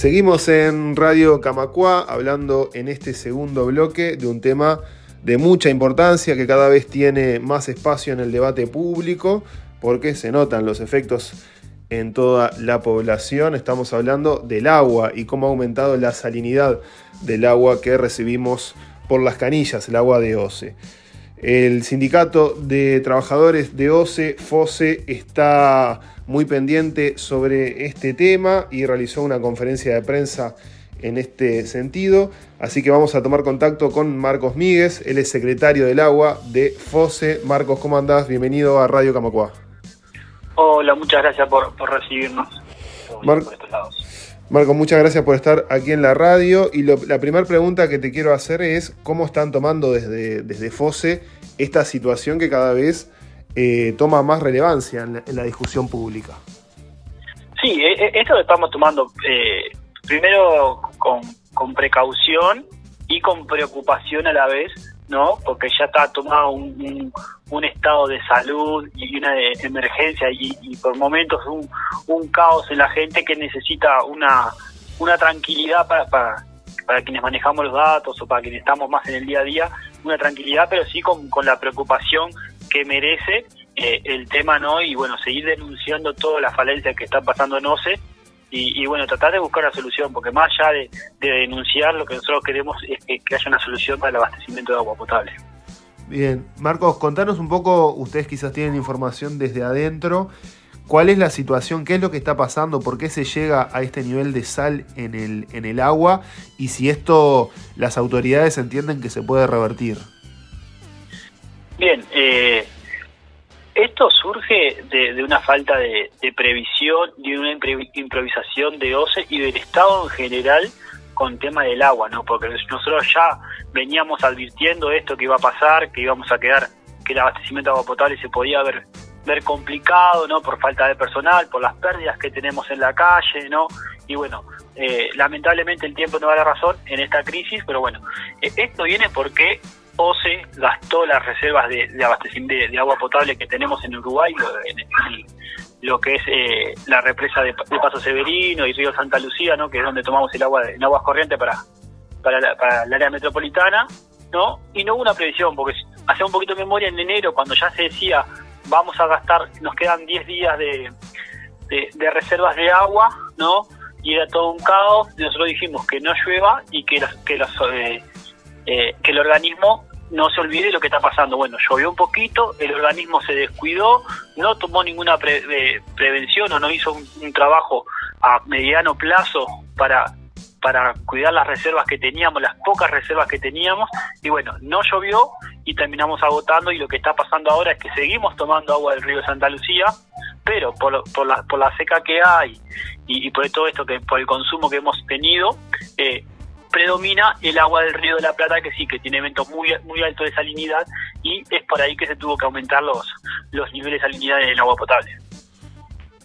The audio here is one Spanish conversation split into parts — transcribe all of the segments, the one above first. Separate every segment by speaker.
Speaker 1: Seguimos en Radio Camacua hablando en este segundo bloque de un tema de mucha importancia que cada vez tiene más espacio en el debate público porque se notan los efectos en toda la población. Estamos hablando del agua y cómo ha aumentado la salinidad del agua que recibimos por las canillas, el agua de OCE. El sindicato de trabajadores de OCE, FOSE, está muy pendiente sobre este tema y realizó una conferencia de prensa en este sentido. Así que vamos a tomar contacto con Marcos Míguez, él es secretario del agua de FOSE. Marcos, ¿cómo andás? Bienvenido a Radio Camacuá.
Speaker 2: Hola, muchas gracias por, recibirnos.
Speaker 1: Marcos, muchas gracias por estar aquí en la radio. Y la primera pregunta que te quiero hacer es, ¿cómo están tomando desde, desde FOSE esta situación que cada vez eh, toma más relevancia en la, discusión pública?
Speaker 2: Sí, e, e, esto lo estamos tomando eh, primero con, con precaución y con preocupación a la vez, ¿no? Porque ya está tomado un, un, estado de salud y una de emergencia y, por momentos un, un, caos en la gente que necesita una, una tranquilidad para, para, para quienes manejamos los datos o para quienes estamos más en el día a día, una tranquilidad, pero sí con, con la preocupación que merece eh, el tema, ¿no? Y bueno, seguir denunciando todas las falencias que están pasando en OCE y, bueno, tratar de buscar una solución, porque más allá de, denunciar, lo que nosotros queremos es que, haya una solución para el abastecimiento de agua potable.
Speaker 1: Bien, Marcos, contanos un poco, ustedes quizás tienen información desde adentro, ¿cuál es la situación? ¿Qué es lo que está pasando? ¿Por qué se llega a este nivel de sal en el, en el agua? Y si esto las autoridades entienden que se puede revertir.
Speaker 2: Bien, eh, esto surge de, una falta de, previsión, de una improvisación de OCE y del Estado en general con tema del agua, ¿no? Porque nosotros ya veníamos advirtiendo esto que iba a pasar, que íbamos a quedar, que el abastecimiento de agua potable se podía ver, ver complicado, ¿no? Por falta de personal, por las pérdidas que tenemos en la calle, ¿no? Y bueno, eh, lamentablemente el tiempo no da la razón en esta crisis, pero bueno, eh, esto viene porque OCE gastó las reservas de, abastecimiento de, agua potable que tenemos en Uruguay, en, lo que es eh, la represa de, Paso Severino y Río Santa Lucía, ¿no? que es donde tomamos el agua en aguas corrientes para, para, el área metropolitana, ¿no? y no hubo una previsión, porque hace un poquito de memoria en enero, cuando ya se decía vamos a gastar, nos quedan 10 días de, de, reservas de agua, ¿no? y era todo un caos, nosotros dijimos que no llueva y que, que, los, eh, eh, que el organismo no se olvide lo que está pasando. Bueno, llovió un poquito, el organismo se descuidó, no tomó ninguna prevención o no hizo un, trabajo a mediano plazo para, para cuidar las reservas que teníamos, las pocas reservas que teníamos, y bueno, no llovió y terminamos agotando y lo que está pasando ahora es que seguimos tomando agua del río Santa Lucía, pero por, por, la, por la seca que hay y, por todo esto que por el consumo que hemos tenido, eh, predomina el agua del río de la Plata, que sí, que tiene eventos muy, muy altos de salinidad y es por ahí que se tuvo que aumentar los, los niveles de salinidad en el agua potable.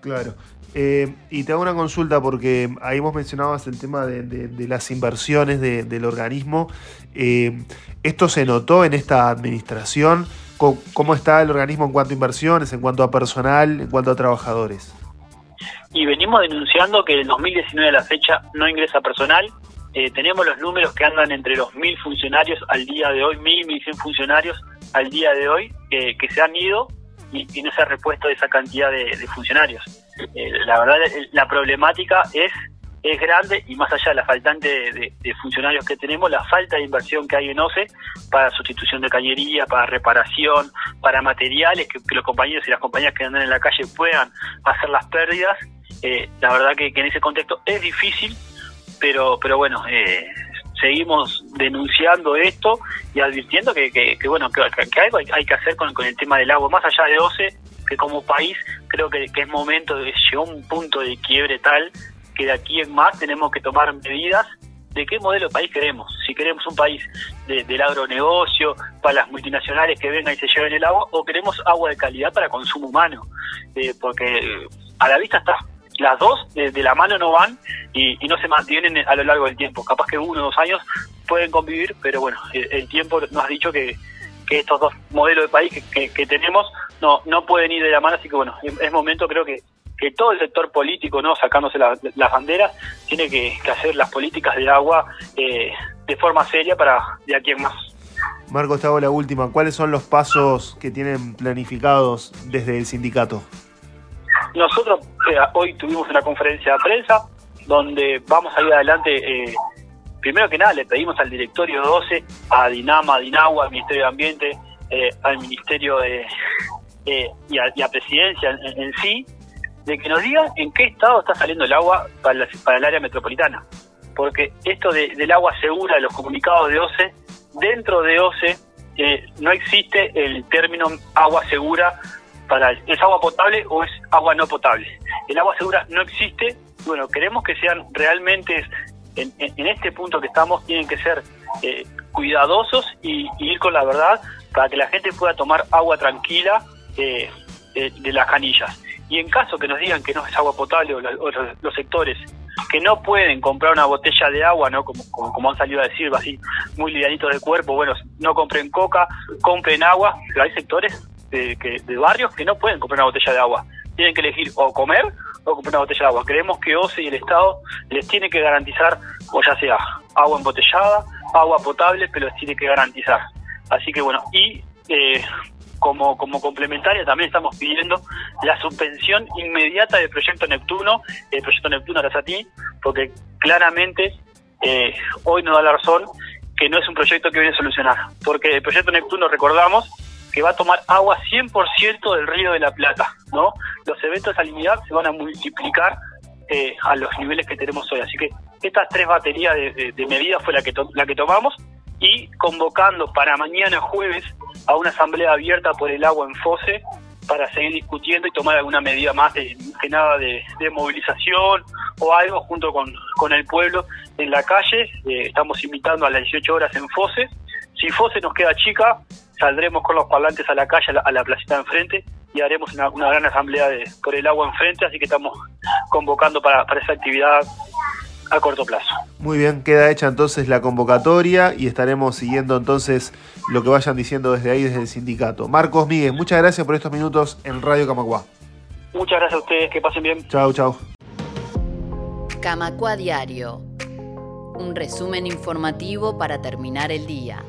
Speaker 1: Claro. Eh, y te hago una consulta porque ahí vos mencionabas el tema de, las inversiones del organismo. Eh, ¿Esto se notó en esta administración? ¿Cómo está el organismo en cuanto a inversiones, en cuanto a personal, en cuanto a trabajadores?
Speaker 2: Y venimos denunciando que el 2019 a la fecha no ingresa personal, eh, tenemos los números que andan entre los mil funcionarios al día de hoy, mil, mil cien funcionarios al día de hoy que se han ido y, no se ha repuesto esa cantidad de, funcionarios. Eh, la verdad, la problemática es es grande y más allá de la faltante de, funcionarios que tenemos, la falta de inversión que hay en OCE para sustitución de cañería, para reparación, para materiales, que, los compañeros y las compañías que andan en la calle puedan hacer las pérdidas. Eh, la verdad que, en ese contexto es difícil pero, pero bueno, eh, seguimos denunciando esto y advirtiendo que, que, bueno que, algo hay, que hacer con, el tema del agua, más allá de OCE, que como país creo que, es momento de llegó un punto de quiebre tal que de aquí en más tenemos que tomar medidas de qué modelo de país queremos. Si queremos un país del agronegocio, para las multinacionales que vengan y se lleven el agua, o queremos agua de calidad para consumo humano. Eh, porque a la vista está, las dos de, la mano no van y, no se mantienen a lo largo del tiempo. Capaz que uno o dos años pueden convivir, pero bueno, el, tiempo nos ha dicho que, estos dos modelos de país que, tenemos no, no pueden ir de la mano, así que bueno, es momento creo que, que todo el sector político, no sacándose las banderas, tiene que, hacer las políticas de agua eh, de forma seria para de aquí en más.
Speaker 1: Marcos, te la última. ¿Cuáles son los pasos que tienen planificados desde el sindicato?
Speaker 2: Nosotros eh, hoy tuvimos una conferencia de prensa donde vamos a ir adelante. Eh, primero que nada, le pedimos al directorio 12, a Dinama, a Dinagua, al Ministerio de Ambiente, eh, al Ministerio de, y, a, Presidencia en, sí, de que nos digan en qué estado está saliendo el agua para, para el área metropolitana. Porque esto del agua segura, de los comunicados de OCE, dentro de OCE eh, no existe el término agua segura para es agua potable o es agua no potable. El agua segura no existe. Bueno, queremos que sean realmente en, este punto que estamos tienen que ser eh, cuidadosos y, ir con la verdad para que la gente pueda tomar agua tranquila eh, de las canillas. Y en caso que nos digan que no es agua potable o los sectores que no pueden comprar una botella de agua, ¿no? Como, como, han salido a decir, así, muy livianitos de cuerpo, bueno, no compren coca, compren agua, pero hay sectores de, que, de barrios que no pueden comprar una botella de agua. Tienen que elegir o comer o comprar una botella de agua. Creemos que OCE y el Estado les tiene que garantizar, o ya sea agua embotellada, agua potable, pero les tiene que garantizar. Así que bueno, y eh, como, como complementaria también estamos pidiendo la suspensión inmediata del proyecto Neptuno, el proyecto Neptuno gracias a ti, porque claramente eh, hoy nos da la razón que no es un proyecto que viene a solucionar, porque el proyecto Neptuno, recordamos, que va a tomar agua 100% del río de la Plata, ¿no? Los eventos de salinidad se van a multiplicar eh, a los niveles que tenemos hoy, así que estas tres baterías de, medidas fue la que, la que tomamos y convocando para mañana jueves a una asamblea abierta por el agua en FOSE para seguir discutiendo y tomar alguna medida más de, que nada de, movilización o algo junto con, con, el pueblo en la calle. Eh, estamos invitando a las 18 horas en FOSE. Si FOSE nos queda chica, saldremos con los parlantes a la calle, a la, placita de enfrente y haremos una, gran asamblea de, por el agua enfrente, así que estamos convocando para, para esa actividad a corto plazo.
Speaker 1: Muy bien, queda hecha entonces la convocatoria y estaremos siguiendo entonces lo que vayan diciendo desde ahí, desde el sindicato. Marcos Miguel, muchas gracias por estos minutos en Radio Camacuá.
Speaker 2: Muchas gracias a ustedes, que pasen bien.
Speaker 1: Chao, chao.
Speaker 3: Camacuá Diario, un resumen informativo para terminar el día.